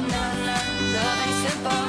nah, nah, love ain't simple